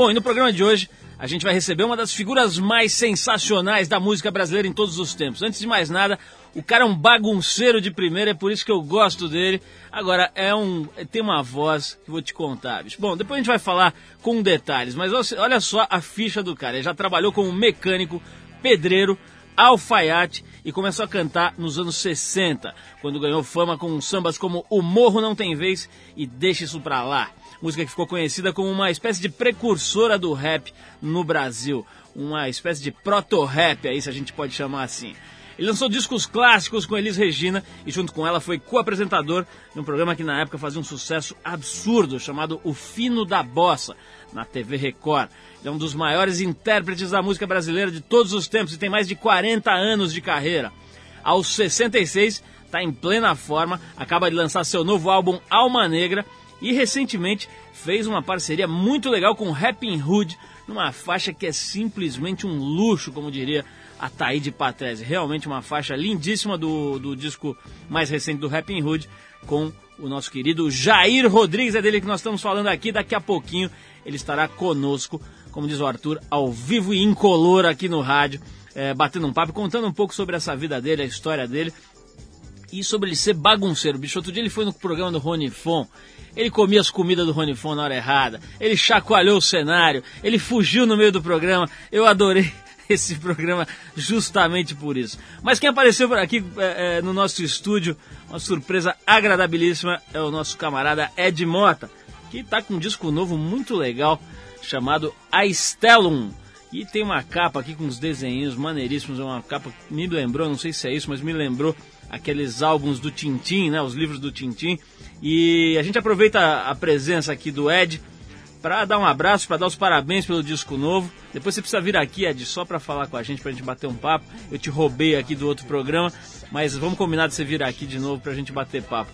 Bom, e no programa de hoje a gente vai receber uma das figuras mais sensacionais da música brasileira em todos os tempos. Antes de mais nada, o cara é um bagunceiro de primeira, é por isso que eu gosto dele. Agora, é um tem uma voz que vou te contar, bicho. Bom, depois a gente vai falar com detalhes, mas olha só a ficha do cara. Ele já trabalhou como mecânico, pedreiro, alfaiate e começou a cantar nos anos 60, quando ganhou fama com sambas como O Morro Não Tem Vez e Deixa Isso Pra Lá. Música que ficou conhecida como uma espécie de precursora do rap no Brasil. Uma espécie de proto-rap, aí se a gente pode chamar assim. Ele lançou discos clássicos com Elis Regina e junto com ela foi co-apresentador de um programa que na época fazia um sucesso absurdo chamado O Fino da Bossa, na TV Record. Ele é um dos maiores intérpretes da música brasileira de todos os tempos e tem mais de 40 anos de carreira. Aos 66, está em plena forma, acaba de lançar seu novo álbum Alma Negra e recentemente fez uma parceria muito legal com Rapping Hood, numa faixa que é simplesmente um luxo, como diria a Taíde Patrese. Realmente uma faixa lindíssima do, do disco mais recente do Rapping Hood com o nosso querido Jair Rodrigues. É dele que nós estamos falando aqui. Daqui a pouquinho ele estará conosco, como diz o Arthur, ao vivo e incolor aqui no rádio, é, batendo um papo, contando um pouco sobre essa vida dele, a história dele e sobre ele ser bagunceiro. Bicho, outro dia ele foi no programa do Rony Fon. Ele comia as comidas do Rony Fon na hora errada. Ele chacoalhou o cenário. Ele fugiu no meio do programa. Eu adorei esse programa justamente por isso. Mas quem apareceu por aqui é, é, no nosso estúdio, uma surpresa agradabilíssima, é o nosso camarada Ed Mota, que está com um disco novo muito legal chamado A Stellum. E tem uma capa aqui com uns desenhos maneiríssimos, é uma capa que me lembrou, não sei se é isso, mas me lembrou aqueles álbuns do Tintim, né, os livros do Tintim. E a gente aproveita a presença aqui do Ed para dar um abraço, para dar os parabéns pelo disco novo. Depois você precisa vir aqui, Ed, só para falar com a gente, para a gente bater um papo. Eu te roubei aqui do outro programa, mas vamos combinar de você vir aqui de novo para a gente bater papo.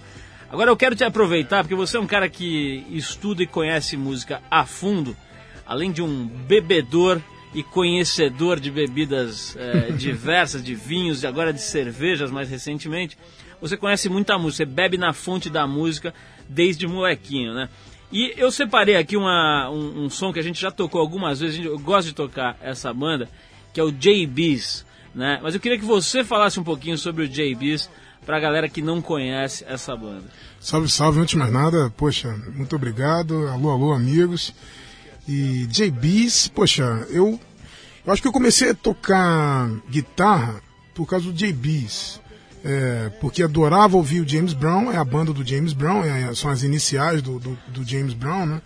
Agora eu quero te aproveitar, porque você é um cara que estuda e conhece música a fundo, além de um bebedor e conhecedor de bebidas é, diversas, de vinhos e agora de cervejas mais recentemente. Você conhece muita música, você bebe na fonte da música desde molequinho, né? E eu separei aqui uma, um, um, som que a gente já tocou algumas vezes, eu gosto de tocar essa banda, que é o JBs, né? Mas eu queria que você falasse um pouquinho sobre o JBs para a galera que não conhece essa banda. Salve, salve, antes de mais nada, poxa, muito obrigado, alô, alô, amigos. E JBs, poxa, eu, eu acho que eu comecei a tocar guitarra por causa do JBs é, porque adorava ouvir o James Brown, é a banda do James Brown, é, são as iniciais do, do, do, James Brown, né?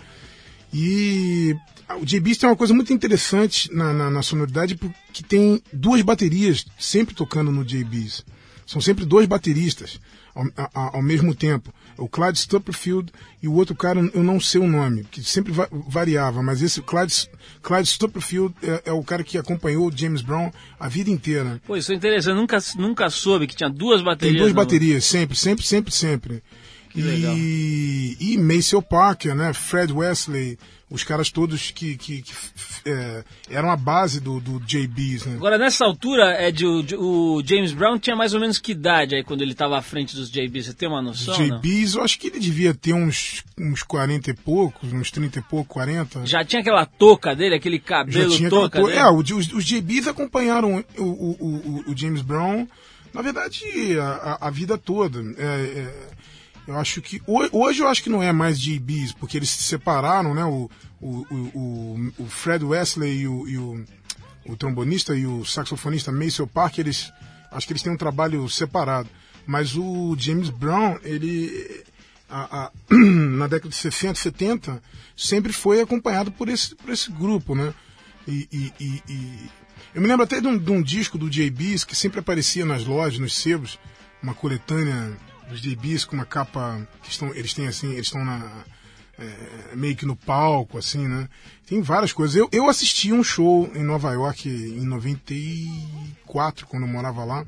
E o J-Beast tem uma coisa muito interessante na, na, na, sonoridade, porque tem duas baterias sempre tocando no J-Beast. São sempre dois bateristas ao, ao, ao mesmo tempo o Clyde Stupperfield e o outro cara, eu não sei o nome, que sempre va variava, mas esse Clyde, Clyde Stupperfield é, é, o cara que acompanhou o James Brown a vida inteira. Pô, isso é interessante, eu nunca, nunca soube que tinha duas baterias. Tem duas baterias, sempre, sempre, sempre, sempre. Que legal. E, e Maceo Parker, né, Fred Wesley, os caras todos que, que, que é, eram a base do, do JBs. Né? Agora, nessa altura, é de, o, o, James Brown tinha mais ou menos que idade aí quando ele estava à frente dos JBs? Você tem uma noção? JBs, eu acho que ele devia ter uns, uns 40 e poucos, uns 30 e poucos, 40. Já tinha aquela touca dele, aquele cabelo touca dele? É, os, os JBs acompanharam o, o, o, o, James Brown, na verdade, a, a vida toda. É, é, eu acho que. Hoje eu acho que não é mais de bis, porque eles se separaram, né? O, o, o, o Fred Wesley e o, e o, o, trombonista e o saxofonista Maceo Park, eles. Acho que eles têm um trabalho separado. Mas o James Brown, ele. A, a, na década de 60, 70, sempre foi acompanhado por esse, por esse grupo, né? E, e, e, e... eu me lembro até de um, de um disco do JBs que sempre aparecia nas lojas, nos sebos, uma coletânea dos DBs com uma capa que estão, eles têm assim, eles estão na é, meio que no palco, assim, né? Tem várias coisas. Eu, eu assisti um show em Nova York em 94, quando eu morava lá.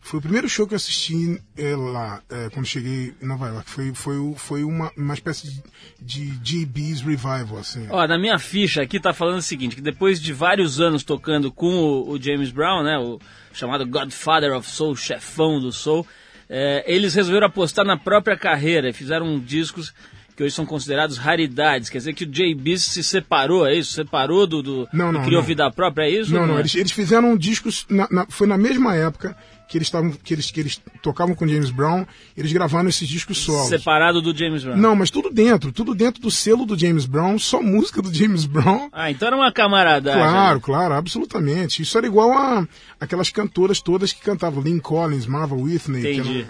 Foi o primeiro show que eu assisti é, lá, é, quando cheguei em Nova York. Foi, foi, foi uma, uma espécie de, de GB's Revival, assim. Ó, na minha ficha aqui tá falando o seguinte, que depois de vários anos tocando com o, o James Brown, né, o chamado Godfather of Soul, chefão do Soul, é, eles resolveram apostar na própria carreira e fizeram discos que hoje são considerados raridades. Quer dizer que o JB se separou, é isso? Separou do. do não, não, criou não. vida própria, é isso? Não, não, é? eles, eles fizeram um disco. Na, na, foi na mesma época que eles, tavam, que, eles, que eles tocavam com James Brown, eles gravaram esses discos solos. Separado do James Brown. Não, mas tudo dentro, tudo dentro do selo do James Brown, só música do James Brown. Ah, então era uma camaradagem. Claro, claro, absolutamente. Isso era igual a aquelas cantoras todas que cantavam Lynn Collins, Marvel Whitney. Entendi.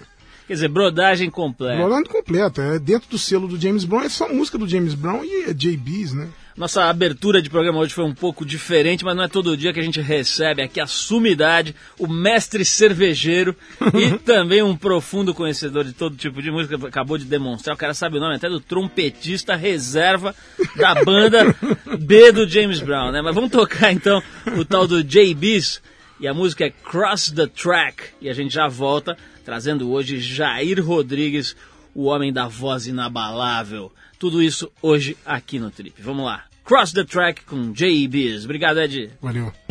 Quer dizer, brodagem completa. Brodagem completa. É dentro do selo do James Brown, é só música do James Brown e é JBs, né? Nossa abertura de programa hoje foi um pouco diferente, mas não é todo dia que a gente recebe aqui a sumidade, o mestre cervejeiro e também um profundo conhecedor de todo tipo de música. Acabou de demonstrar, o cara sabe o nome até do trompetista reserva da banda B do James Brown, né? Mas vamos tocar então o tal do JBs e a música é Cross the Track e a gente já volta trazendo hoje Jair Rodrigues, o homem da voz inabalável. Tudo isso hoje aqui no Trip. Vamos lá. Cross the Track com JBs. Obrigado, Ed. Valeu.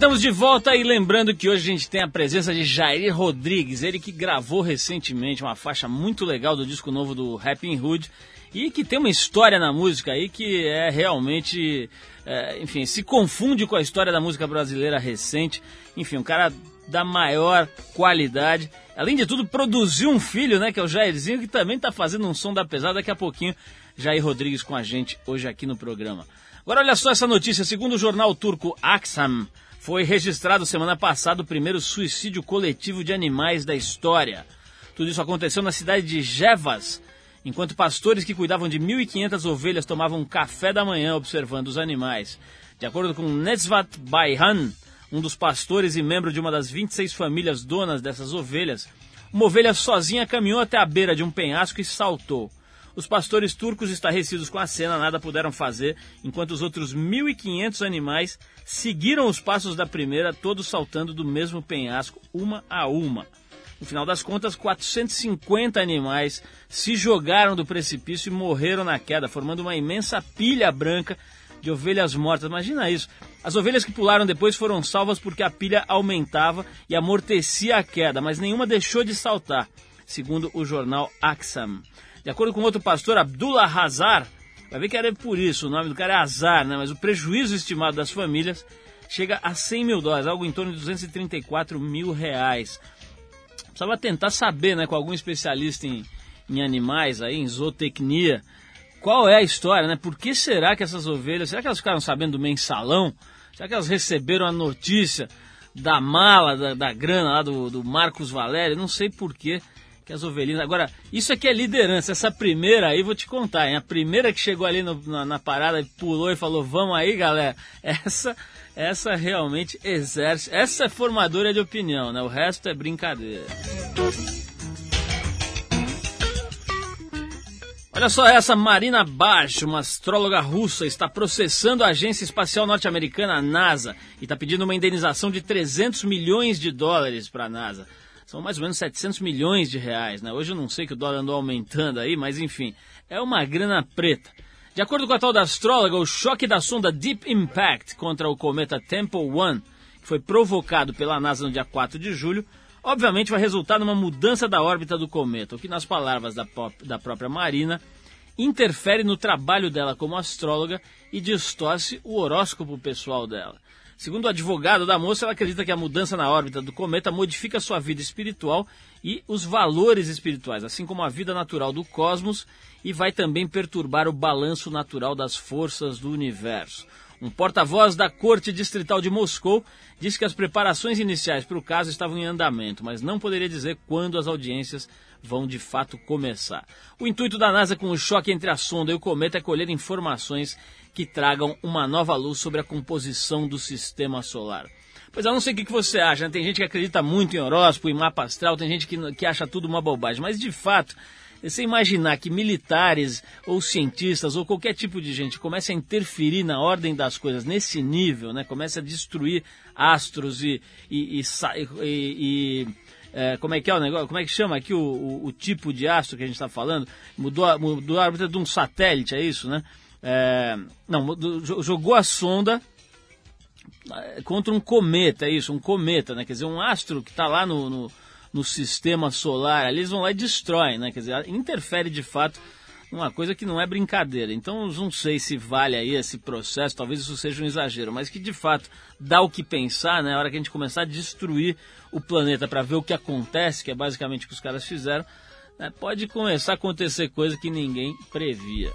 Estamos de volta e lembrando que hoje a gente tem a presença de Jair Rodrigues, ele que gravou recentemente uma faixa muito legal do disco novo do Rapping Hood e que tem uma história na música aí que é realmente, é, enfim, se confunde com a história da música brasileira recente. Enfim, um cara da maior qualidade. Além de tudo, produziu um filho, né, que é o Jairzinho, que também está fazendo um som da pesada. Daqui a pouquinho, Jair Rodrigues com a gente hoje aqui no programa. Agora olha só essa notícia, segundo o jornal turco Aksam, foi registrado semana passada o primeiro suicídio coletivo de animais da história. Tudo isso aconteceu na cidade de Jevas, enquanto pastores que cuidavam de 1.500 ovelhas tomavam café da manhã observando os animais. De acordo com Netzvat Baihan, um dos pastores e membro de uma das 26 famílias donas dessas ovelhas, uma ovelha sozinha caminhou até a beira de um penhasco e saltou. Os pastores turcos, estarrecidos com a cena, nada puderam fazer, enquanto os outros 1.500 animais seguiram os passos da primeira, todos saltando do mesmo penhasco, uma a uma. No final das contas, 450 animais se jogaram do precipício e morreram na queda, formando uma imensa pilha branca de ovelhas mortas. Imagina isso. As ovelhas que pularam depois foram salvas porque a pilha aumentava e amortecia a queda, mas nenhuma deixou de saltar, segundo o jornal Aksam. De acordo com outro pastor, Abdullah Hazar, vai ver que era por isso, o nome do cara é Hazar, né? mas o prejuízo estimado das famílias chega a 100 mil dólares, algo em torno de 234 mil reais. Precisava tentar saber, né, com algum especialista em, em animais, aí, em zootecnia, qual é a história, né? Por que será que essas ovelhas, será que elas ficaram sabendo do mensalão? Será que elas receberam a notícia da mala, da, da grana lá do, do Marcos Valério? Não sei por que as ovelhinhas. Agora, isso aqui é liderança. Essa primeira aí, vou te contar, hein? A primeira que chegou ali no, na, na, parada, pulou e falou: Vamos aí, galera. Essa, essa realmente exerce. Essa é formadora de opinião, né? O resto é brincadeira. Olha só essa, Marina Bash, uma astróloga russa, está processando a Agência Espacial Norte-Americana, a NASA, e está pedindo uma indenização de 300 milhões de dólares para a NASA. São mais ou menos 700 milhões de reais, né? Hoje eu não sei que o dólar andou aumentando aí, mas enfim, é uma grana preta. De acordo com a tal da astróloga, o choque da sonda Deep Impact contra o cometa Temple One, que foi provocado pela NASA no dia 4 de julho, obviamente vai resultar numa mudança da órbita do cometa, o que, nas palavras da, da própria Marina, interfere no trabalho dela como astróloga e distorce o horóscopo pessoal dela. Segundo o advogado da moça, ela acredita que a mudança na órbita do cometa modifica sua vida espiritual e os valores espirituais, assim como a vida natural do cosmos, e vai também perturbar o balanço natural das forças do universo. Um porta-voz da Corte Distrital de Moscou disse que as preparações iniciais para o caso estavam em andamento, mas não poderia dizer quando as audiências vão de fato começar. O intuito da NASA com o choque entre a sonda e o cometa é colher informações que tragam uma nova luz sobre a composição do sistema solar. Pois eu não sei o que você acha, né? tem gente que acredita muito em horóscopo, em mapa astral, tem gente que, que acha tudo uma bobagem, mas de fato você imaginar que militares ou cientistas ou qualquer tipo de gente comece a interferir na ordem das coisas nesse nível, né? Comece a destruir astros e, e, e, e é, como é que é o negócio? Como é que chama aqui o, o, o tipo de astro que a gente está falando? Mudou, a, mudou a órbita de um satélite, é isso, né? É, não, jogou a sonda é, contra um cometa, é isso, um cometa, né? Quer dizer, um astro que está lá no, no no sistema solar, ali eles vão lá e destroem, né? Quer dizer, interfere de fato numa coisa que não é brincadeira. Então, não sei se vale aí esse processo, talvez isso seja um exagero, mas que de fato dá o que pensar, né? A hora que a gente começar a destruir o planeta para ver o que acontece, que é basicamente o que os caras fizeram, né? pode começar a acontecer coisa que ninguém previa.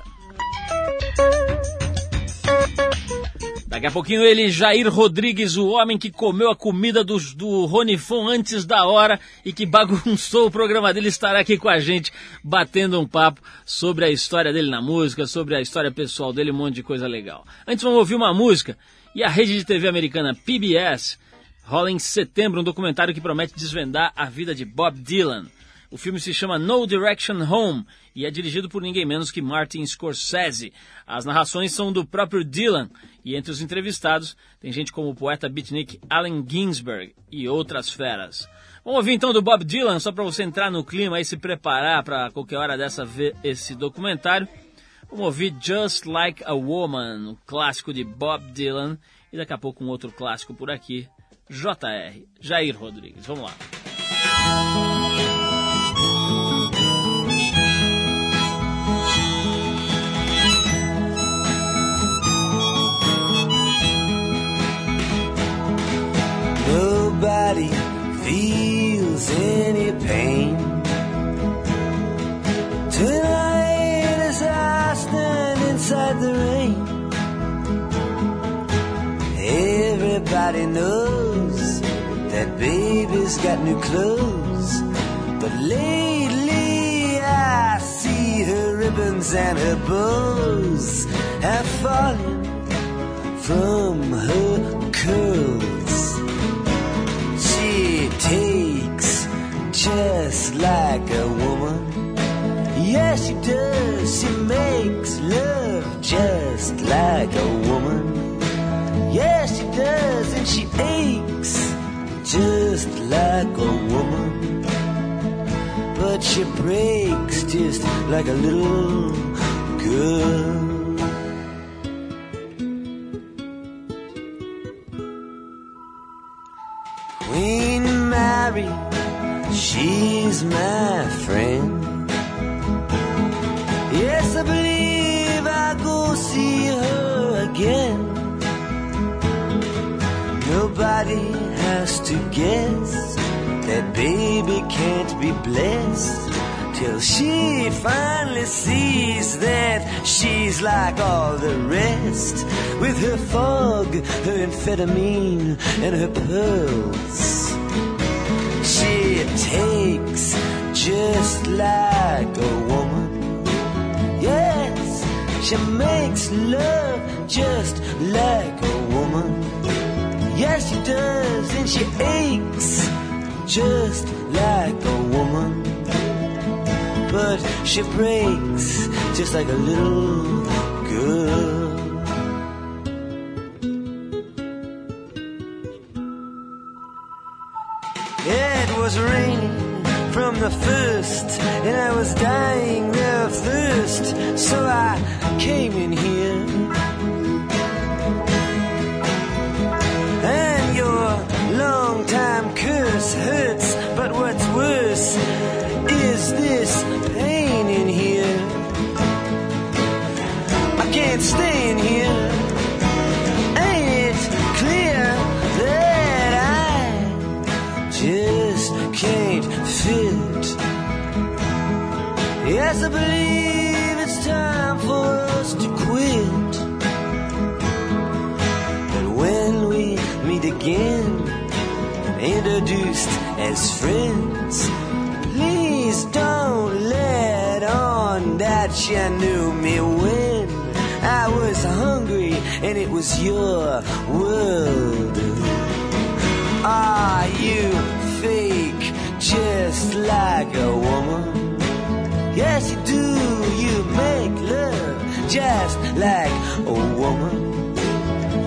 Daqui a pouquinho ele, Jair Rodrigues, o homem que comeu a comida do, do Ronifon antes da hora e que bagunçou o programa dele, estará aqui com a gente, batendo um papo sobre a história dele na música, sobre a história pessoal dele, um monte de coisa legal. Antes vamos ouvir uma música e a rede de TV americana PBS rola em setembro um documentário que promete desvendar a vida de Bob Dylan. O filme se chama No Direction Home e é dirigido por ninguém menos que Martin Scorsese. As narrações são do próprio Dylan e entre os entrevistados tem gente como o poeta beatnik Allen Ginsberg e outras feras. Vamos ouvir então do Bob Dylan, só para você entrar no clima e se preparar para qualquer hora dessa ver esse documentário. Vamos ouvir Just Like a Woman, um clássico de Bob Dylan, e daqui a pouco um outro clássico por aqui, JR, Jair Rodrigues. Vamos lá. Nobody feels any pain. Tonight as I stand inside the rain, everybody knows that baby's got new clothes But lately I see her ribbons and her bows have fallen from her curls. Just like a woman. Yes, she does. She makes love just like a woman. Yes, she does, and she aches just like a woman. But she breaks just like a little girl. She's my friend. Yes, I believe I'll go see her again. Nobody has to guess that baby can't be blessed till she finally sees that she's like all the rest with her fog, her amphetamine, and her pearls. Just like a woman. Yes, she makes love just like a woman. Yes, she does, and she aches just like a woman. But she breaks just like a little girl. It was raining from the first, and I was dying of thirst, so I came in here. And your long time curse hurts, but what's worse is this pain in here. I can't stay in here. Yes, I believe it's time for us to quit. And when we meet again, introduced as friends, please don't let on that you knew me when I was hungry and it was your world. Are you fake just like a woman? Yes, you do. You make love just like a woman.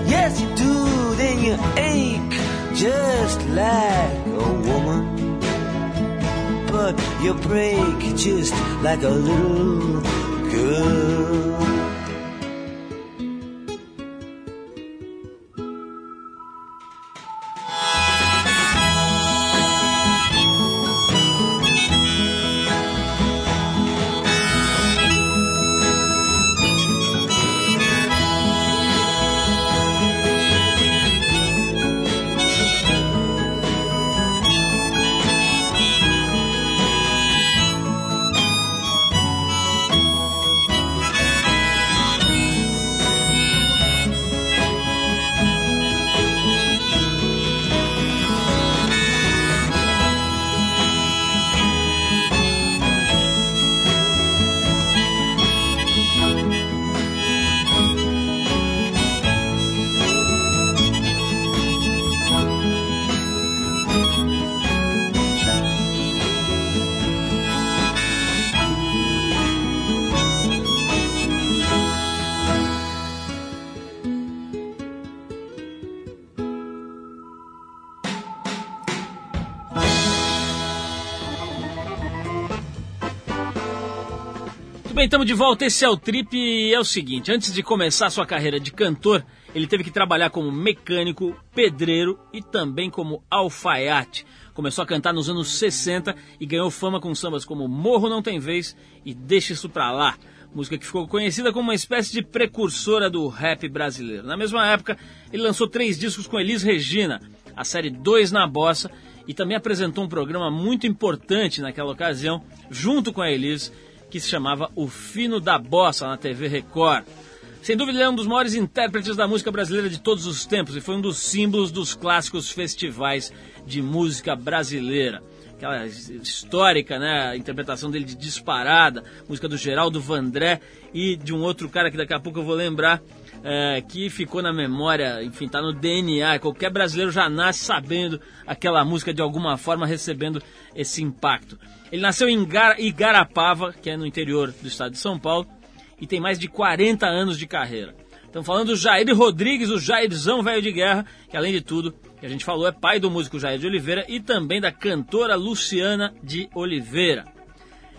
Yes, you do. Then you ache just like a woman. But you break just like a little girl. Estamos de volta. Esse é o Trip e é o seguinte: antes de começar sua carreira de cantor, ele teve que trabalhar como mecânico, pedreiro e também como alfaiate. Começou a cantar nos anos 60 e ganhou fama com sambas como Morro Não Tem Vez e Deixa Isso Pra Lá. Música que ficou conhecida como uma espécie de precursora do rap brasileiro. Na mesma época, ele lançou três discos com Elis Regina, a série Dois na Bossa, e também apresentou um programa muito importante naquela ocasião, junto com a Elis, que se chamava O Fino da Bossa na TV Record. Sem dúvida, ele é um dos maiores intérpretes da música brasileira de todos os tempos e foi um dos símbolos dos clássicos festivais de música brasileira. aquela histórica, né? A interpretação dele de disparada, música do Geraldo Vandré e de um outro cara que daqui a pouco eu vou lembrar, é, que ficou na memória, enfim, tá no DNA. Qualquer brasileiro já nasce sabendo aquela música de alguma forma, recebendo esse impacto. Ele nasceu em Igarapava, que é no interior do estado de São Paulo, e tem mais de 40 anos de carreira. Estamos falando do Jair Rodrigues, o Jairzão Velho de Guerra, que além de tudo, que a gente falou, é pai do músico Jair de Oliveira e também da cantora Luciana de Oliveira.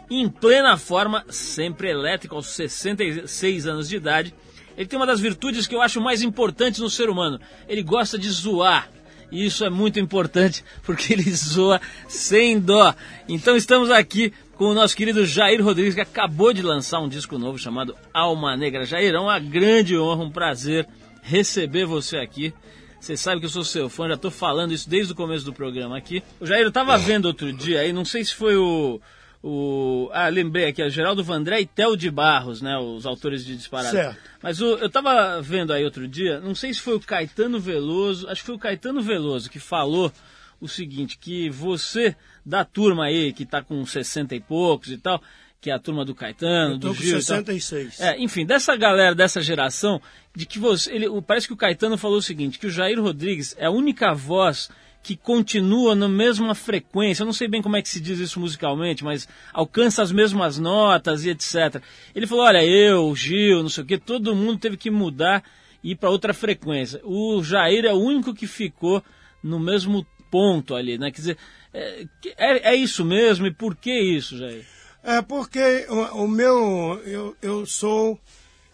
Em plena forma, sempre elétrico, aos 66 anos de idade, ele tem uma das virtudes que eu acho mais importantes no ser humano. Ele gosta de zoar. E isso é muito importante porque ele zoa sem dó. Então estamos aqui com o nosso querido Jair Rodrigues, que acabou de lançar um disco novo chamado Alma Negra. Jair, é uma grande honra, um prazer receber você aqui. Você sabe que eu sou seu fã, já estou falando isso desde o começo do programa aqui. O Jair, eu estava vendo outro dia aí, não sei se foi o. o ah, lembrei aqui, o Geraldo Vandré e Tel de Barros, né? Os autores de Disparado. Certo. Mas o, eu estava vendo aí outro dia, não sei se foi o Caetano Veloso, acho que foi o Caetano Veloso que falou o seguinte, que você da turma aí, que está com 60 e poucos e tal, que é a turma do Caetano, do Gil. Com 66. É, enfim, dessa galera, dessa geração, de que você. Ele, parece que o Caetano falou o seguinte: que o Jair Rodrigues é a única voz que continua na mesma frequência. Eu não sei bem como é que se diz isso musicalmente, mas alcança as mesmas notas e etc. Ele falou: olha, eu, Gil, não sei o quê, todo mundo teve que mudar e ir para outra frequência. O Jair é o único que ficou no mesmo ponto ali, né? Quer dizer, é, é, é isso mesmo e por que isso, Jair? É porque o, o meu, eu, eu sou,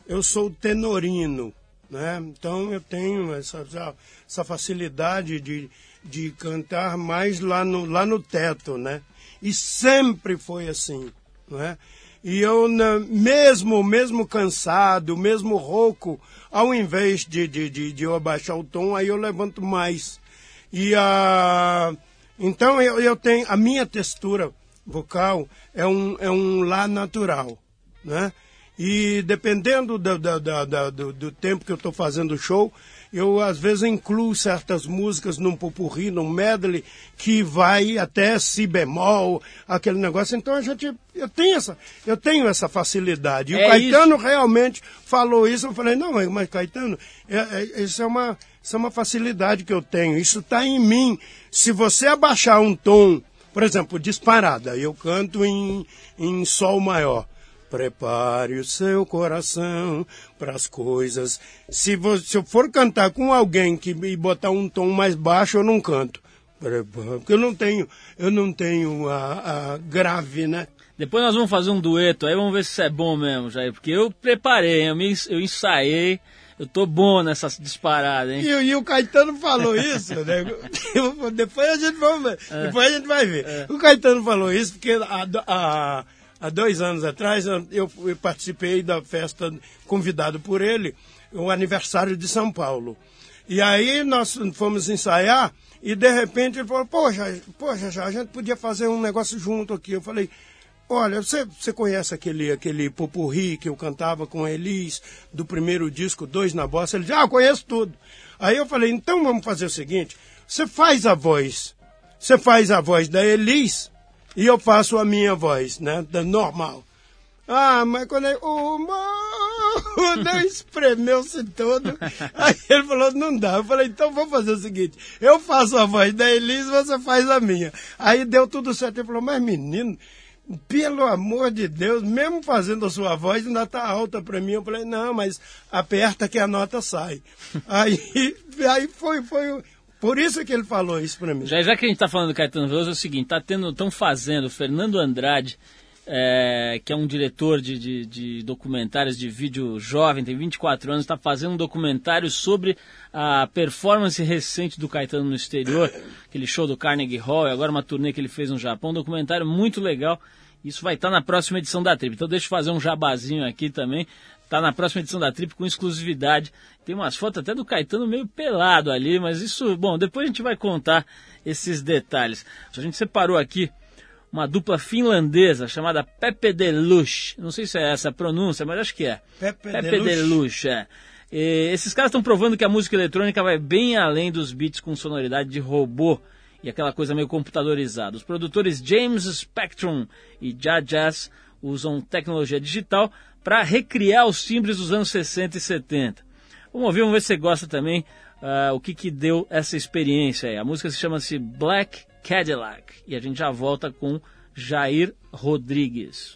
eu sou tenorino, né? Então eu tenho essa, essa facilidade de, de cantar mais lá no, lá no teto, né? E sempre foi assim, né? E eu, mesmo, mesmo cansado, mesmo rouco, ao invés de, de, de, de eu abaixar o tom, aí eu levanto mais. E a... Então eu, eu tenho a minha textura vocal é um, é um lá natural, né? E dependendo do, do, do, do, do tempo que eu estou fazendo o show, eu às vezes incluo certas músicas num popurri, num medley, que vai até si bemol, aquele negócio. Então a gente, eu tenho essa, eu tenho essa facilidade. E é o Caetano isso. realmente falou isso. Eu falei, não, mas Caetano, é, é, isso é uma, isso é uma facilidade que eu tenho. Isso está em mim. Se você abaixar um tom, por exemplo, disparada, eu canto em, em sol maior. Prepare o seu coração para as coisas. Se, você, se eu for cantar com alguém que me botar um tom mais baixo, eu não canto. Porque eu não tenho, eu não tenho a, a grave, né? Depois nós vamos fazer um dueto aí, vamos ver se isso é bom mesmo, Jair. Porque eu preparei, eu, me, eu ensaiei, eu tô bom nessa disparada, hein? E, e o Caetano falou isso, né? depois a gente vai ver. É. Depois a gente vai ver. É. O Caetano falou isso porque a, a há dois anos atrás, eu, participei da festa, convidado por ele, o aniversário de São Paulo. E aí nós fomos ensaiar e de repente ele falou, poxa, poxa, já, a gente podia fazer um negócio junto aqui. Eu falei, olha, você, você conhece aquele, aquele popurri que eu cantava com a Elis, do primeiro disco, Dois na Bossa? Ele disse, ah, eu conheço tudo. Aí eu falei, então vamos fazer o seguinte, você faz a voz, você faz a voz da Elis e eu faço a minha voz, né? Da normal. Ah, mas quando ele. O oh, espremeu-se todo. Aí ele falou, não dá. Eu falei, então vou fazer o seguinte: eu faço a voz da Elise, você faz a minha. Aí deu tudo certo. Ele falou, mas menino, pelo amor de Deus, mesmo fazendo a sua voz, ainda tá alta para mim. Eu falei, não, mas aperta que a nota sai. aí, aí foi, foi, por isso que ele falou isso para mim. Já, já que a gente está falando do Caetano Veloso, é o seguinte, tá tendo, estão fazendo, Fernando Andrade, é, que é um diretor de, de, de, documentários de vídeo jovem, tem 24 anos, está fazendo um documentário sobre a performance recente do Caetano no exterior, aquele show do Carnegie Hall, e agora uma turnê que ele fez no Japão, um documentário muito legal. Isso vai estar tá na próxima edição da Trip. Então deixa eu fazer um jabazinho aqui também. Tá na próxima edição da Trip com exclusividade. Tem umas fotos até do Caetano meio pelado ali, mas isso, bom, depois a gente vai contar esses detalhes. A gente separou aqui uma dupla finlandesa chamada Pepe Deluxe. Não sei se é essa a pronúncia, mas acho que é. Pepe, Pepe Deluxe, é. E esses caras estão provando que a música eletrônica vai bem além dos beats com sonoridade de robô. e aquela coisa meio computadorizada. Os produtores James Spectrum e Jazz usam tecnologia digital para recriar os timbres dos anos 60 e 70. Vamos ouvir, vamos ver se você gosta também uh, o que, que deu essa experiência aí. A música se chama-se Black Cadillac e a gente já volta com Jair Rodrigues.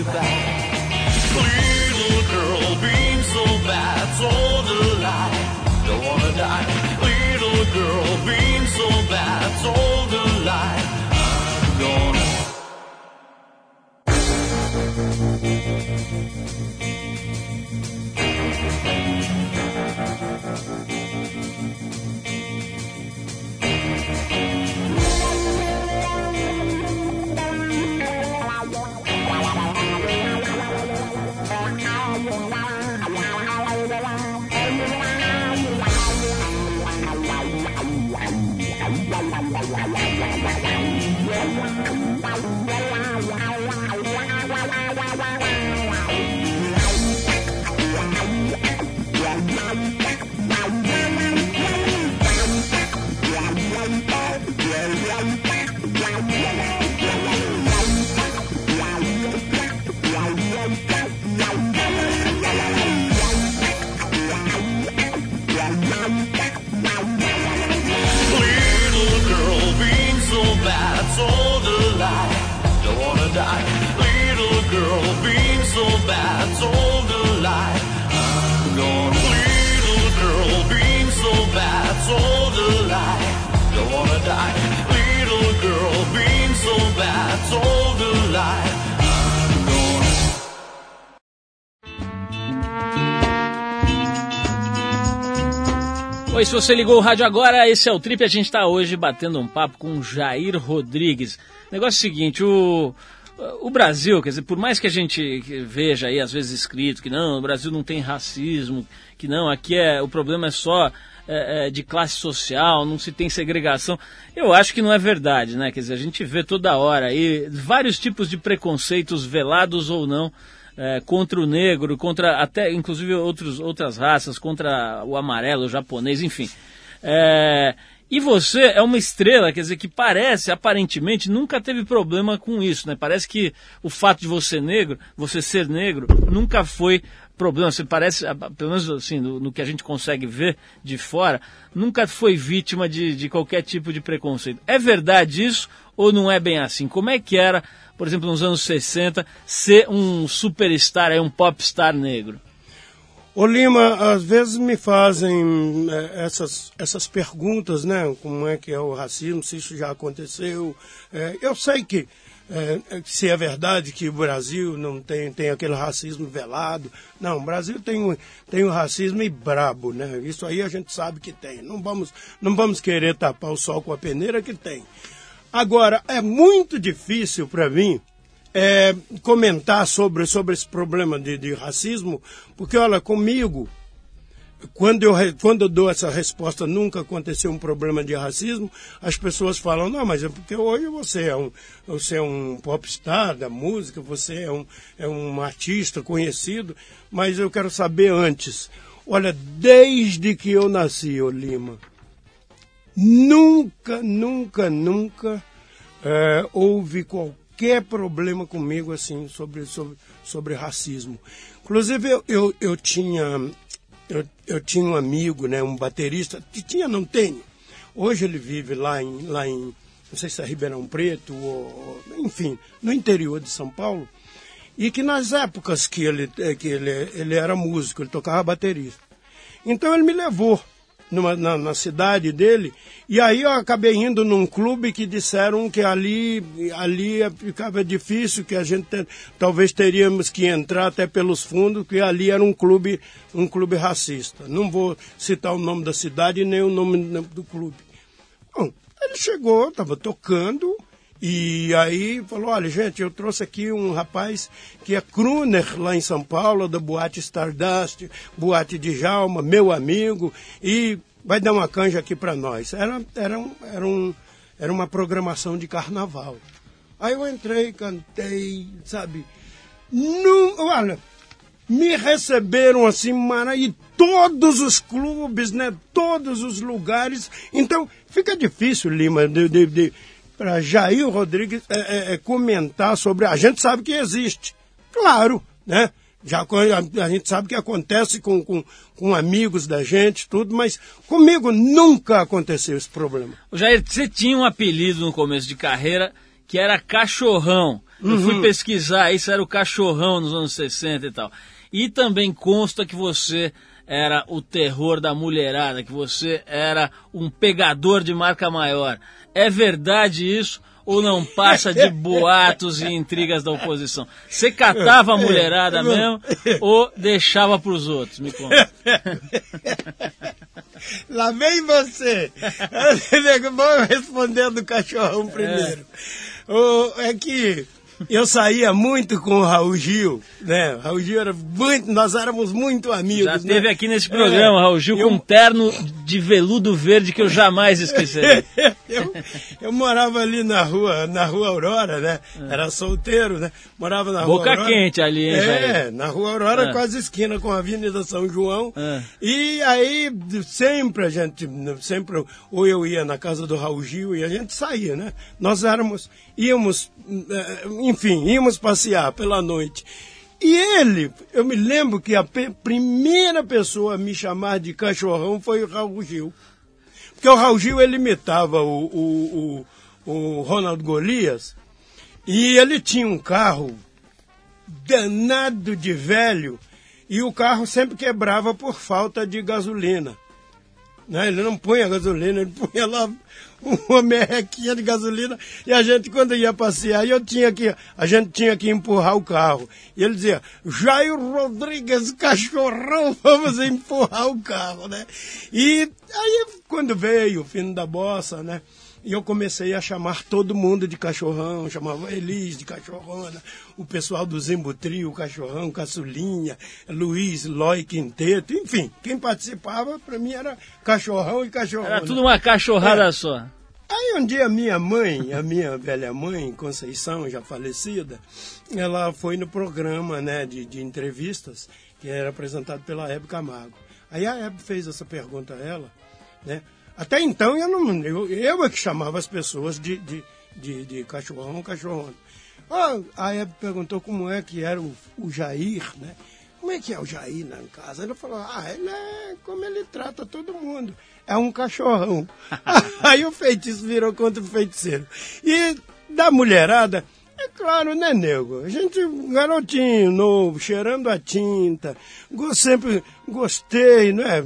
you back. Oi, se você ligou o rádio agora, esse é o Trip. A gente está hoje batendo um papo com Jair Rodrigues. Negócio é o seguinte, o, o Brasil, quer dizer, por mais que a gente veja aí às vezes escrito que não, o Brasil não tem racismo, que não, aqui é o problema é só é, é, de classe social, não se tem segregação. Eu acho que não é verdade, né? Quer dizer, a gente vê toda hora aí vários tipos de preconceitos, velados ou não, é, contra o negro, contra até inclusive outros, outras raças, contra o amarelo, o japonês, enfim. É, e você é uma estrela, quer dizer, que parece, aparentemente, nunca teve problema com isso, né? Parece que o fato de você negro, você ser negro, nunca foi problema. Você parece, pelo menos assim, no, no, que a gente consegue ver de fora, nunca foi vítima de, de qualquer tipo de preconceito. É verdade isso ou não é bem assim? Como é que era por exemplo, nos anos 60, ser um superstar, um popstar negro? Ô Lima, às vezes me fazem é, essas, essas perguntas, né? Como é que é o racismo, se isso já aconteceu. É, eu sei que é, se é verdade que o Brasil não tem, tem aquele racismo velado. Não, o Brasil tem, tem o racismo e brabo, né? Isso aí a gente sabe que tem. Não vamos, não vamos querer tapar o sol com a peneira que tem. Agora, é muito difícil para mim é, comentar sobre, sobre esse problema de, de racismo, porque, olha, comigo, quando eu, quando eu dou essa resposta, nunca aconteceu um problema de racismo, as pessoas falam, não, mas é porque hoje você é um, você é um popstar da música, você é um, é um artista conhecido, mas eu quero saber antes. Olha, desde que eu nasci, Lima, nunca, nunca, nunca é, houve qualquer problema comigo assim sobre, sobre, sobre racismo. Inclusive eu, eu, eu tinha eu, eu tinha um amigo, né, um baterista, que tinha, não tenho. Hoje ele vive lá em, lá em não sei se é Ribeirão Preto, ou, enfim, no interior de São Paulo, e que nas épocas que ele, eh, que ele, ele era músico, ele tocava baterista. Então ele me levou numa, na, na cidade dele, e aí eu acabei indo num clube que disseram que ali, ali ficava difícil, que a gente te- talvez teríamos que entrar até pelos fundos, que ali era um clube, um clube racista. Não vou citar o nome da cidade nem o nome do clube. Bom, ele chegou, estava tocando, e aí falou, olha, gente, eu trouxe aqui um rapaz que é crooner lá em São Paulo, da Boate Stardust, Boate de Jalma, meu amigo, e vai dar uma canja aqui para nós. Era, era, um, era, um, era uma programação de carnaval. Aí eu entrei, cantei, sabe? Não, olha, me receberam assim, mara, e todos os clubes, né? Todos os lugares. Então, fica difícil, Lima, de, de, de, para Jair Rodrigues é, é, é, comentar sobre. A gente sabe que existe, claro, né? Já a, a gente sabe que acontece com, com, com amigos da gente, tudo, mas comigo nunca aconteceu esse problema. Ô, Jair, você tinha um apelido no começo de carreira que era Cachorrão. Eu Uhum. fui pesquisar, isso era o Cachorrão nos anos 60 e tal. E também consta que você era o terror da mulherada, que você era um pegador de marca maior. É verdade isso? Ou não passa de boatos e intrigas da oposição? Você catava a mulherada mesmo ou deixava para os outros? Me conta. Lá vem você! Vamos responder do cachorrão primeiro. O- É. que eu saía muito com o Raul Gil, né? Raul Gil era muito, nós éramos muito amigos. Já né? teve aqui nesse programa, É, Raul Gil, eu- com um terno de veludo verde que eu jamais esquecerei. eu, eu morava ali na rua, na rua Aurora, né? Era solteiro, né? Morava na rua É. Boca quente ali, hein, É, na rua Aurora, É. quase esquina com a Avenida São João. É. E aí, sempre a gente, sempre, ou eu ia na casa do Raul Gil e a gente saía, né? Nós éramos, íamos, eh, enfim, íamos passear pela noite. E ele, eu me lembro que a primeira pessoa a me chamar de cachorrão foi o Raul Gil. Porque o Raul Gil, ele imitava o, o, o, o Ronald Golias, e ele tinha um carro danado de velho, e o carro sempre quebrava por falta de gasolina. Né? Ele não punha gasolina, ele punha lá uma merrequinha de gasolina e a gente quando ia passear, eu tinha que, a gente tinha que empurrar o carro. E ele dizia, Jair Rodrigues, cachorrão, vamos empurrar o carro, né? E aí quando veio o fim da bossa, né? E eu comecei a chamar todo mundo de cachorrão, chamava Elis de cachorrona, o pessoal do Zimbutri, o cachorrão, Caçulinha, Luiz, Loi Quinteto, enfim, quem participava para mim era cachorrão e cachorrona. Era tudo uma cachorrada É. só. Aí um dia minha mãe, a minha velha mãe, Conceição, já falecida, ela foi no programa né, de, de entrevistas que era apresentado pela Hebe Camargo. Aí a Hebe fez essa pergunta a ela, né? Até então eu não, eu, eu é que chamava as pessoas de, de, de, de cachorrão, cachorrona. Ah, a Hebe perguntou como é que era o, o Jair, né? Como é que é o Jair em casa? Ele falou, ah, ele é como ele trata todo mundo. É um cachorrão. Aí o feitiço virou contra o feiticeiro. E da mulherada, é claro, né, nego? A gente, garotinho, novo, cheirando a tinta. Sempre gostei, né?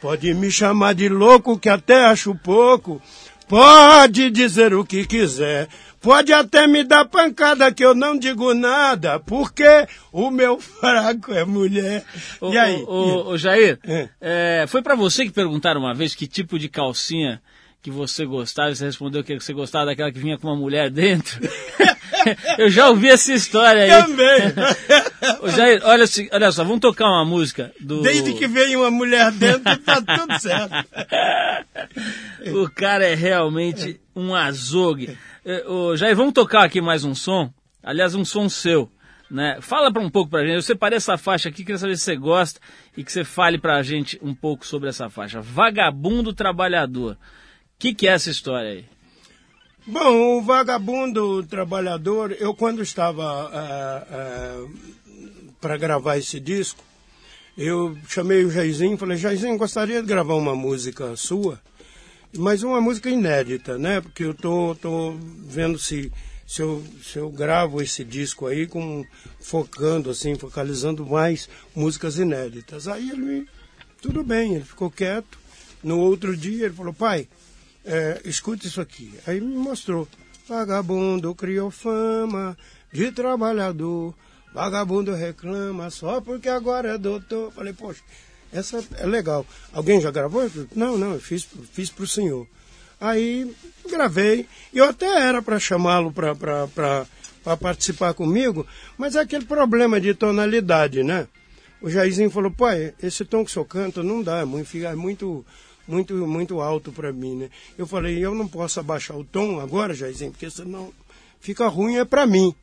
Pode me chamar de louco, que até acho pouco. Pode dizer o que quiser. Pode até me dar pancada que eu não digo nada, porque o meu fraco é mulher. Ô, e aí? ô, ô, ô, Jair, É. é, foi pra você que perguntaram uma vez que tipo de calcinha que você gostava e você respondeu que você gostava daquela que vinha com uma mulher dentro? Eu já ouvi essa história aí. Também. Jair, olha, olha só, vamos tocar uma música do. Desde que veio uma mulher dentro, tá tudo certo. O cara é realmente um azogue. Eh, Ô, Jair, vamos tocar aqui mais um som. Aliás, um som seu. Né? Fala pra um pouco pra gente. Eu separei essa faixa aqui, queria saber se você gosta e que você fale pra gente um pouco sobre essa faixa. Vagabundo Trabalhador. O que, que é essa história aí? Bom, o vagabundo trabalhador, eu quando estava para gravar esse disco, eu chamei o Jairzinho e falei, Jairzinho, gostaria de gravar uma música sua, mas uma música inédita, né? Porque eu tô, tô vendo se, se, eu, se eu gravo esse disco aí com, focando, assim, focalizando mais músicas inéditas. Aí ele, tudo bem, ele ficou quieto. No outro dia ele falou, pai, é, escuta isso aqui. Aí me mostrou. Vagabundo criou fama de trabalhador. Vagabundo reclama só porque agora é doutor. Falei, poxa, essa é legal. Alguém já gravou? Não, não, eu fiz, fiz para o senhor. Aí gravei. Eu até era para chamá-lo para participar comigo, mas é aquele problema de tonalidade, né? O Jairzinho falou, pai, esse tom que o senhor canta não dá, é muito, fica muito, muito, muito alto para mim, né? Eu falei, eu não posso abaixar o tom agora, Jairzinho, porque senão fica ruim, é para mim.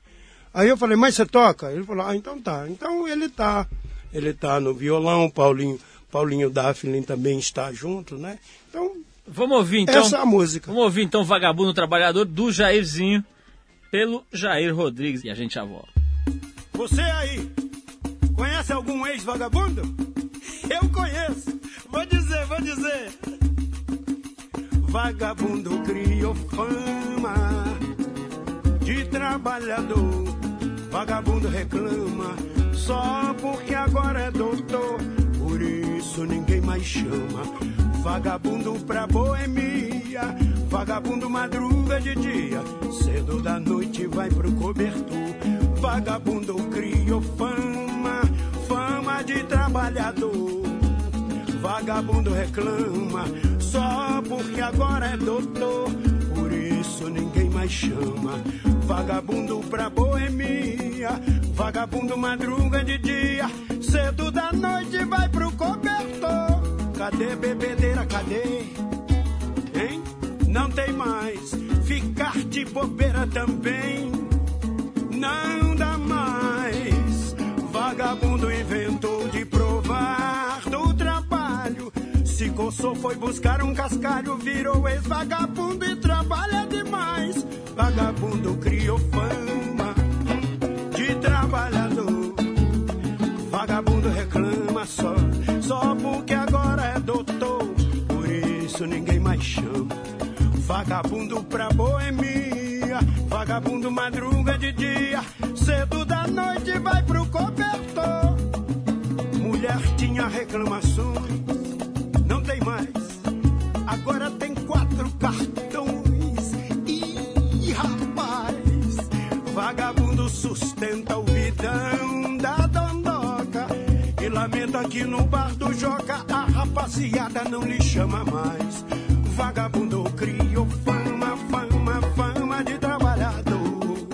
Aí eu falei, mas você toca? Ele falou, ah, então tá. Então ele tá. Ele tá no violão, Paulinho, Paulinho Daphne também está junto, né? Então, Vamos ouvir então. essa é a música. Vamos ouvir então Vagabundo Trabalhador do Jairzinho pelo Jair Rodrigues. E a gente já volta. Você aí, conhece algum ex-vagabundo? Eu conheço. Vou dizer, vou dizer. Vagabundo criou fama de trabalhador. Vagabundo reclama só porque agora é doutor. Por isso ninguém mais chama. Vagabundo pra boemia. Vagabundo madruga de dia. Cedo da noite vai pro cobertor. Vagabundo criou fama, fama de trabalhador. Vagabundo reclama só porque agora é doutor. Por isso ninguém mais chama. Vagabundo pra boemia. Vagabundo madruga de dia. Cedo da noite vai pro cobertor. Cadê bebedeira? Cadê? Hein? Não tem mais. Ficar de bobeira também. Não dá mais. Vagabundo inventou Coçou, foi buscar um cascalho, virou ex-vagabundo e trabalha demais. Vagabundo criou fama de trabalhador. Vagabundo reclama só, só porque agora é doutor. Por isso ninguém mais chama. Vagabundo pra boemia, vagabundo madruga de dia, cedo da noite que no bar do Joca a rapaziada não lhe chama mais. Vagabundo criou fama, fama, fama de trabalhador.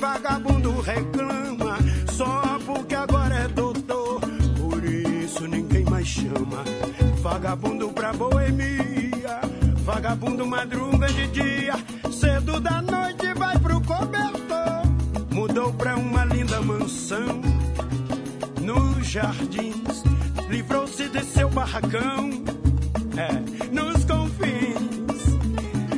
Vagabundo reclama só porque agora é doutor. Por isso ninguém mais chama. Vagabundo pra boemia. Vagabundo madruga de dia. Cedo da noite jardins. Livrou-se de seu barracão. É, nos confins.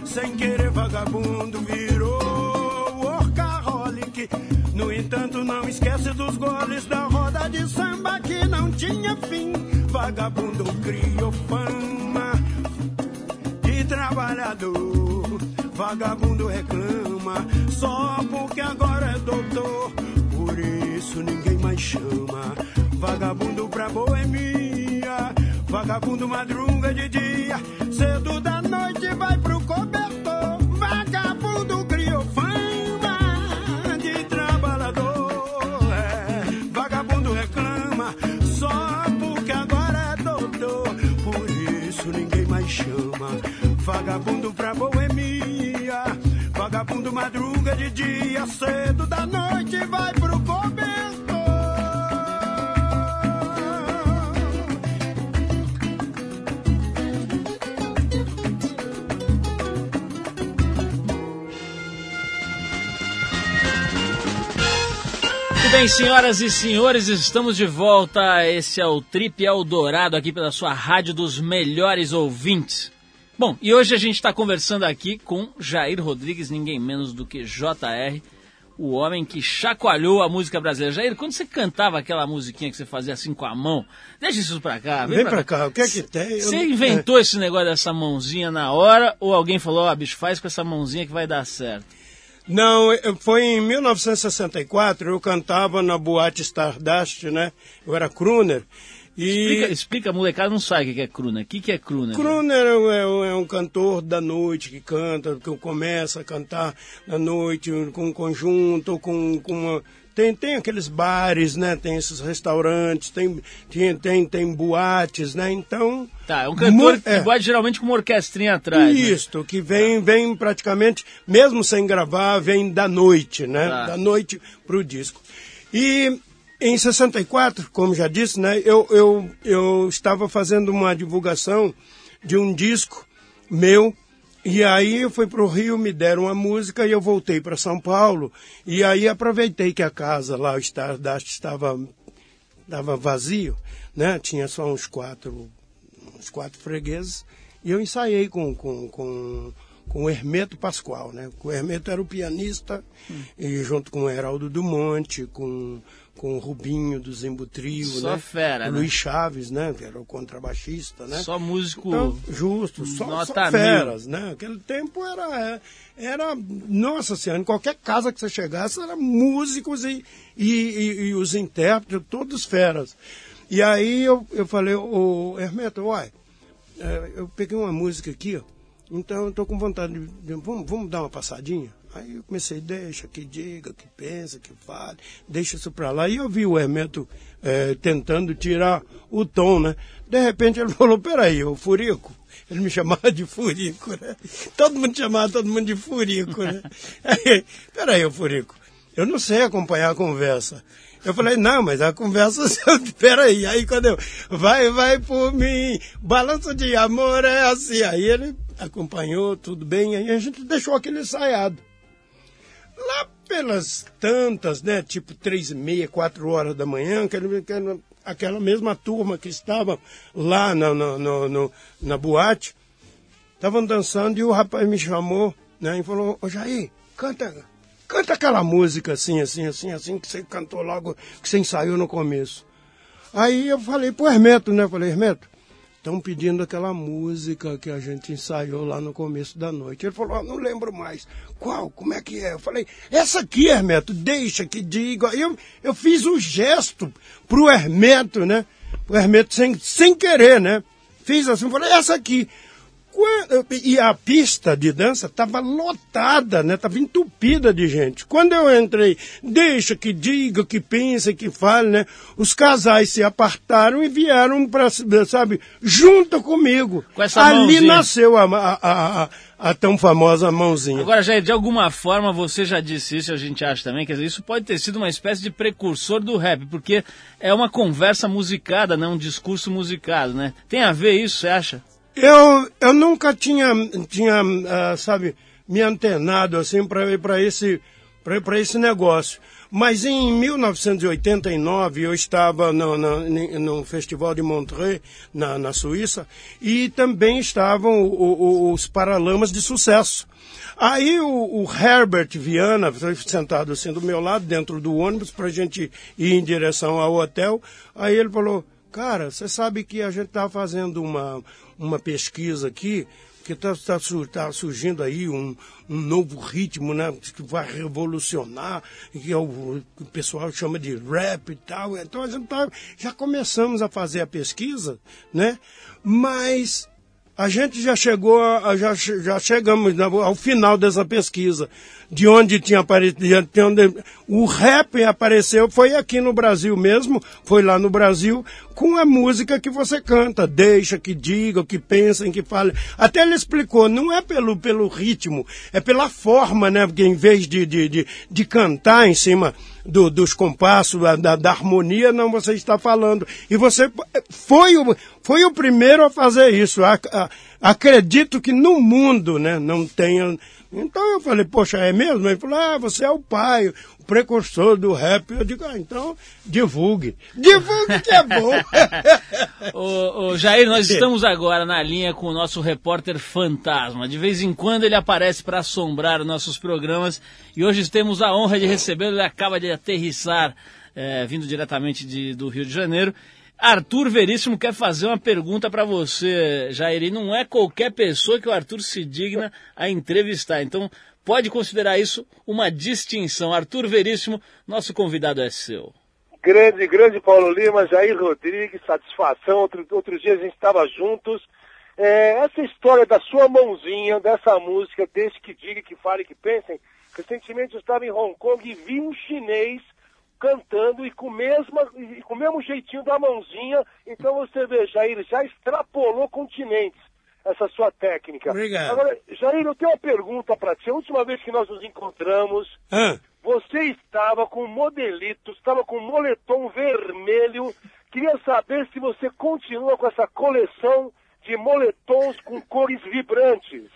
Sem querer, vagabundo virou workaholic. No entanto, não esquece dos goles da roda de samba que não tinha fim. Vagabundo criou fama de trabalhador. Vagabundo reclama só porque agora é doutor. Por isso ninguém mais chama. Vagabundo pra boemia. Vagabundo madruga de dia. Cedo da noite vai pro cobertor. Vagabundo criou fama de trabalhador. É. Vagabundo reclama só porque agora é doutor. Por isso ninguém mais chama. Vagabundo pra boemia. Vagabundo madruga de dia, cedo da noite, vai Muito bem, senhoras e senhores, estamos de volta. Esse é o Trip Eldorado aqui pela sua rádio dos melhores ouvintes. Bom, e hoje a gente está conversando aqui com Jair Rodrigues, ninguém menos do que JR, o homem que chacoalhou a música brasileira. Jair, quando você cantava aquela musiquinha que você fazia assim com a mão, deixa isso pra cá. Vem pra cá, o que é que tem? Eu Você não- inventou esse negócio dessa mãozinha na hora ou alguém falou, ó, bicho, faz com essa mãozinha que vai dar certo? Não, eu- foi em 1964, eu cantava na boate Stardust, né? Eu era crooner. E Explica, explica a molecada não sabe o que é crooner. O que que é crooner? crooner é, um- é um- é um cantor da noite que canta, que começa a cantar na noite com um conjunto, com, com uma... Tem, tem aqueles bares, né? Tem esses restaurantes, tem, tem, tem, tem boates, né? Então... Tá, é um cantor que é. bate geralmente com uma orquestrinha atrás. né? Isto, que vem, vem praticamente, mesmo sem gravar, vem da noite, né? Tá. Da noite pro disco. E em 64, como já disse, né? Eu, eu, eu estava fazendo uma divulgação de um disco meu. E aí eu fui para o Rio, me deram a música e eu voltei para São Paulo. E aí aproveitei que a casa lá, o Stardust, estava, estava vazio, né? Tinha só uns quatro uns quatro fregueses, e eu ensaiei com, com, com, com o Hermeto Pascoal, né? O Hermeto era o pianista, e junto com o Heraldo Dumont, com, com o Rubinho do Trio, Só né? fera, o né? Luiz Chaves, né? Que era o contrabaixista, né? Só músico. Então, justo, só, só mil. feras, né? Aquele tempo era, era, nossa senhora, em qualquer casa que você chegasse, eram músicos e, e, e- e os intérpretes, todos feras. E aí eu, eu falei, ô Hermeto, uai, é, eu peguei uma música aqui, ó, então eu tô com vontade de, de- vamos, vamos dar uma passadinha? Aí eu comecei, deixa que diga, que pensa, que fale, deixa isso pra lá. E eu vi o Hermeto eh, tentando tirar o tom, né? De repente ele falou, peraí, o Furico. Ele me chamava de Furico, né? Todo mundo chamava todo mundo de Furico, né? Aí, peraí, o Furico, eu não sei acompanhar a conversa. Eu falei, não, mas a conversa, peraí, aí quando eu, vai, vai por mim, balanço de amor é assim. Aí ele acompanhou, tudo bem, aí a gente deixou aquele ensaiado. Lá pelas tantas, né, tipo três e meia, quatro horas da manhã, aquela, aquela mesma turma que estava lá na, na, no- na boate, estavam dançando e o rapaz me chamou, né, e falou, ô Jair, canta, canta aquela música assim, assim, assim, assim, que você cantou logo, que você ensaiou no começo. Aí eu falei pro Hermeto, né, eu falei, Hermeto, estão pedindo aquela música que a gente ensaiou lá no começo da noite. Ele falou, ah, não lembro mais. Qual? Como é que é? Eu falei, essa aqui, Hermeto, deixa que diga. Eu, eu fiz o gesto pro Hermeto, né? O Hermeto sem, sem querer, né? Fiz assim, falei, essa aqui. Quando- e a pista de dança estava lotada, né? Estava entupida de gente. Quando eu entrei, deixa que diga, que pense, que fale, né? Os casais se apartaram e vieram para, sabe, junto comigo. Com essa Ali mãozinha. nasceu a, a, a, a- tão famosa mãozinha. Agora, Jair, de alguma forma você já disse isso, a gente acha também, quer dizer, isso pode ter sido uma espécie de precursor do rap, porque é uma conversa musicada, né? Um discurso musicado, né? Tem a ver isso, você acha? Eu, eu nunca tinha, tinha ah, sabe, me antenado assim para esse, pra- pra esse negócio. Mas em 1989 eu estava no, no, no Festival de Montreux, na, na Suíça, e também estavam o- o- os Paralamas de Sucesso. Aí o, o Herbert Viana, sentado assim do meu lado, dentro do ônibus, para a gente ir em direção ao hotel, aí ele falou, cara, você sabe que a gente está fazendo uma, uma pesquisa aqui, que está tá, su- tá surgindo aí um, um novo ritmo, né, que vai revolucionar, que é o, que o pessoal chama de rap e tal. Então a gente tá, já começamos a fazer a pesquisa, né, mas a gente já chegou, a, já, já chegamos ao final dessa pesquisa, de onde tinha aparecido, de onde o rap apareceu, foi aqui no Brasil mesmo, foi lá no Brasil, com a música que você canta, deixa que diga, que pensem, que falem. Até ele explicou, não é pelo, pelo ritmo, é pela forma, né? Porque em vez de, de, de, de cantar em cima do, dos compassos, da, da, harmonia, não, você está falando. E você foi o, foi o primeiro a fazer isso. Acredito que no mundo né, não tenha. Então eu falei, poxa, é mesmo? Ele falou, ah, você é o pai, o precursor do rap. Eu digo, ah, então divulgue. Divulgue que é bom. ô, ô, Jair, nós estamos agora na linha com o nosso repórter fantasma. De vez em quando ele aparece para assombrar nossos programas e hoje temos a honra de recebê-lo. Ele acaba de aterrissar, é, vindo diretamente de, do Rio de Janeiro. Arthur Veríssimo quer fazer uma pergunta para você, Jair. E não é qualquer pessoa que o Arthur se digna a entrevistar. Então, pode considerar isso uma distinção. Arthur Veríssimo, nosso convidado é seu. Grande, grande Paulo Lima, Jair Rodrigues, satisfação. Outro, outro dia a gente estava juntos. É, essa história da sua mãozinha, dessa música, desde que diga, que fale, que pensem. Recentemente eu estava em Hong Kong e vi um chinês cantando e com, mesma, e com o mesmo jeitinho da mãozinha. Então você vê, Jair, já extrapolou continentes essa sua técnica. Obrigado. Agora, Jair, eu tenho uma pergunta para ti. A última vez que nós nos encontramos, ah. você estava com modelito, estava com moletom vermelho. Queria saber se você continua com essa coleção de moletons com cores vibrantes.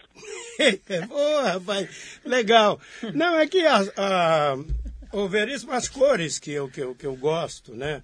Boa, rapaz. Legal. Não, é que a, a Veríssimo, as cores que eu, que, eu, que eu gosto, né?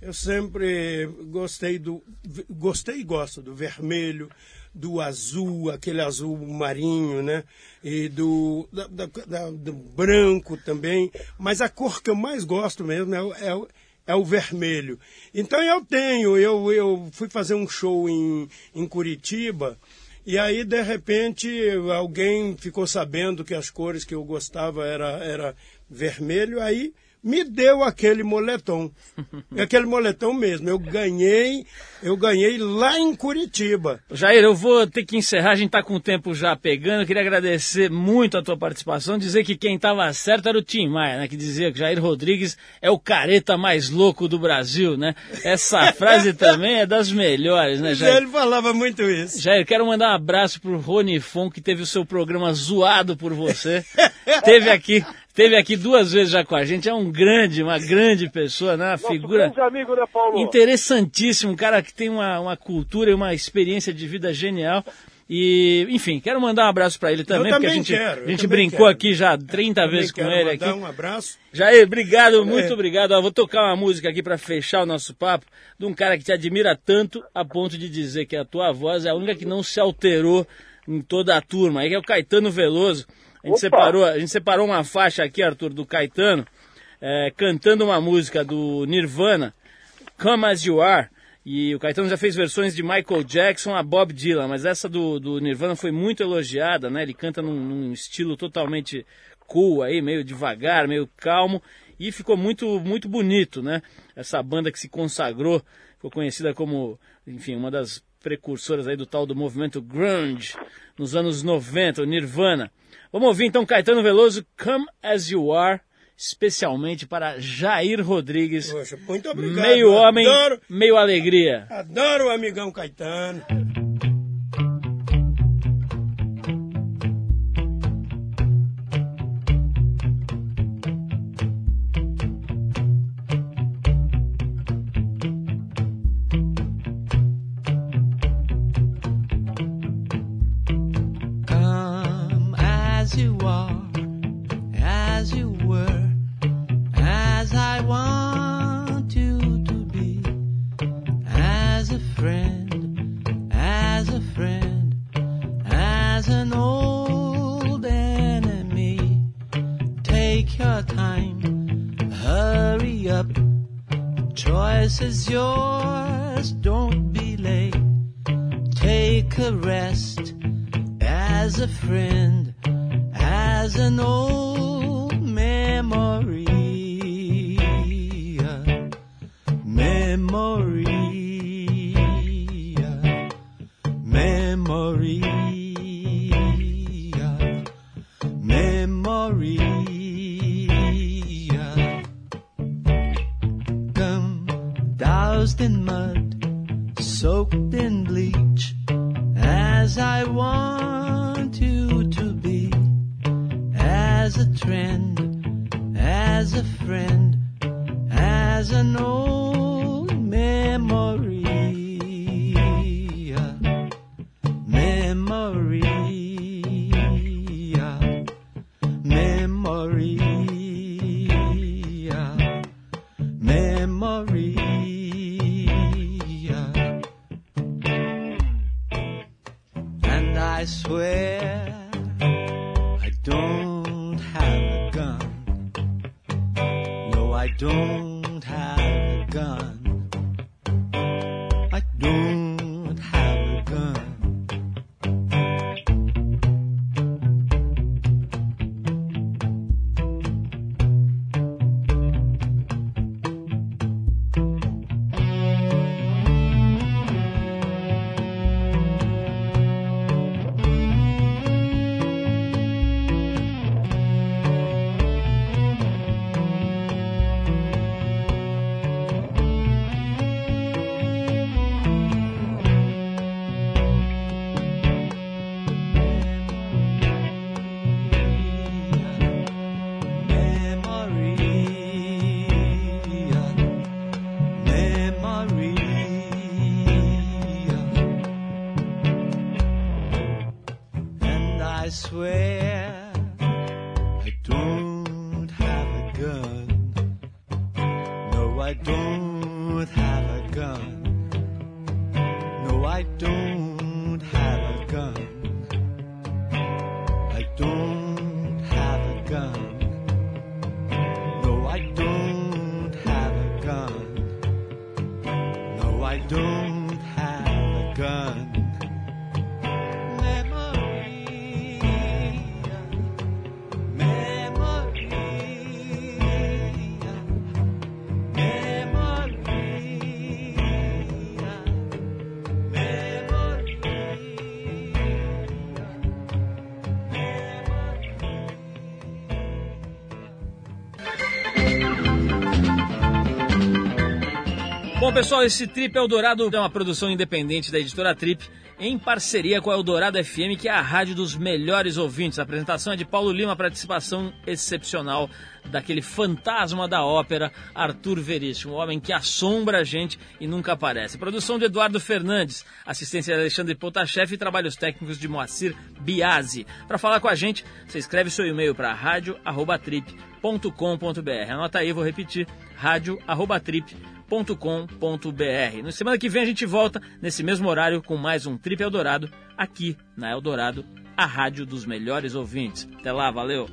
Eu sempre gostei do. Gostei e gosto do vermelho, do azul, aquele azul marinho, né? E do, da, da, do branco também. Mas a cor que eu mais gosto mesmo é, é, é o vermelho. Então eu tenho, eu, eu fui fazer um show em, em Curitiba. E aí, de repente, alguém ficou sabendo que as cores que eu gostava era, era vermelho, aí me deu aquele moletom. aquele moletom mesmo. Eu ganhei, eu ganhei lá em Curitiba. Jair, eu vou ter que encerrar, a gente está com o tempo já pegando. Eu queria agradecer muito a tua participação, dizer que quem estava certo era o Tim Maia, né? Que dizia que Jair Rodrigues é o careta mais louco do Brasil, né? Essa frase também é das melhores, né, Jair? Ele falava muito isso. Jair, quero mandar um abraço pro Rony Fon, que teve o seu programa zoado por você. teve aqui Teve aqui duas vezes já com a gente, é um grande, uma grande pessoa, né? Uma Nosso figura grande amigo, né, Paulo? interessantíssimo, um cara que tem uma, uma cultura e uma experiência de vida genial. E, enfim, quero mandar um abraço para ele também, eu porque também a gente, quero, a gente também brincou quero. aqui já 30 Também vezes com quero ele aqui. um abraço. Jair, obrigado, muito obrigado. Ó, vou tocar uma música aqui para fechar o nosso papo de um cara que te admira tanto a ponto de dizer que a tua voz é a única que não se alterou em toda a turma. Aí que é o Caetano Veloso. A gente, Opa! separou, a gente separou uma faixa aqui, Arthur, do Caetano, é, cantando uma música do Nirvana, Come As You Are. E o Caetano já fez versões de Michael Jackson a Bob Dylan, mas essa do, do Nirvana foi muito elogiada, né? Ele canta num, num estilo totalmente cool aí, meio devagar, meio calmo, e ficou muito, muito bonito, né? Essa banda que se consagrou, ficou conhecida como, enfim, uma das precursoras aí do tal do movimento grunge nos anos 90, o Nirvana. Vamos ouvir então Caetano Veloso, Come As You Are, especialmente para Jair Rodrigues, Poxa, muito obrigado. meio homem, Adoro, meio alegria. adoro o amigão Caetano. Mud soaked in bleach as I want you to be. As a trend as a friend as an old gun. No, I don't have a gun. No, I don't Bom, pessoal, esse Trip Eldorado é uma produção independente da editora Trip, em parceria com a Eldorado FM, que é a rádio dos melhores ouvintes. A apresentação é de Paulo Lima, participação excepcional daquele fantasma da ópera, Arthur Veríssimo, um homem que assombra a gente e nunca aparece. Produção de Eduardo Fernandes, assistência de Alexandre Potashev e trabalhos técnicos de Moacir Biasi. Para falar com a gente, você escreve seu e-mail para rádio@trip.com.br. Anota aí, vou repetir, rádio@trip.com.br eldorado.com.br. Na semana que vem a gente volta nesse mesmo horário com mais um Trip Eldorado aqui na Eldorado, a rádio dos melhores ouvintes. Até lá, valeu!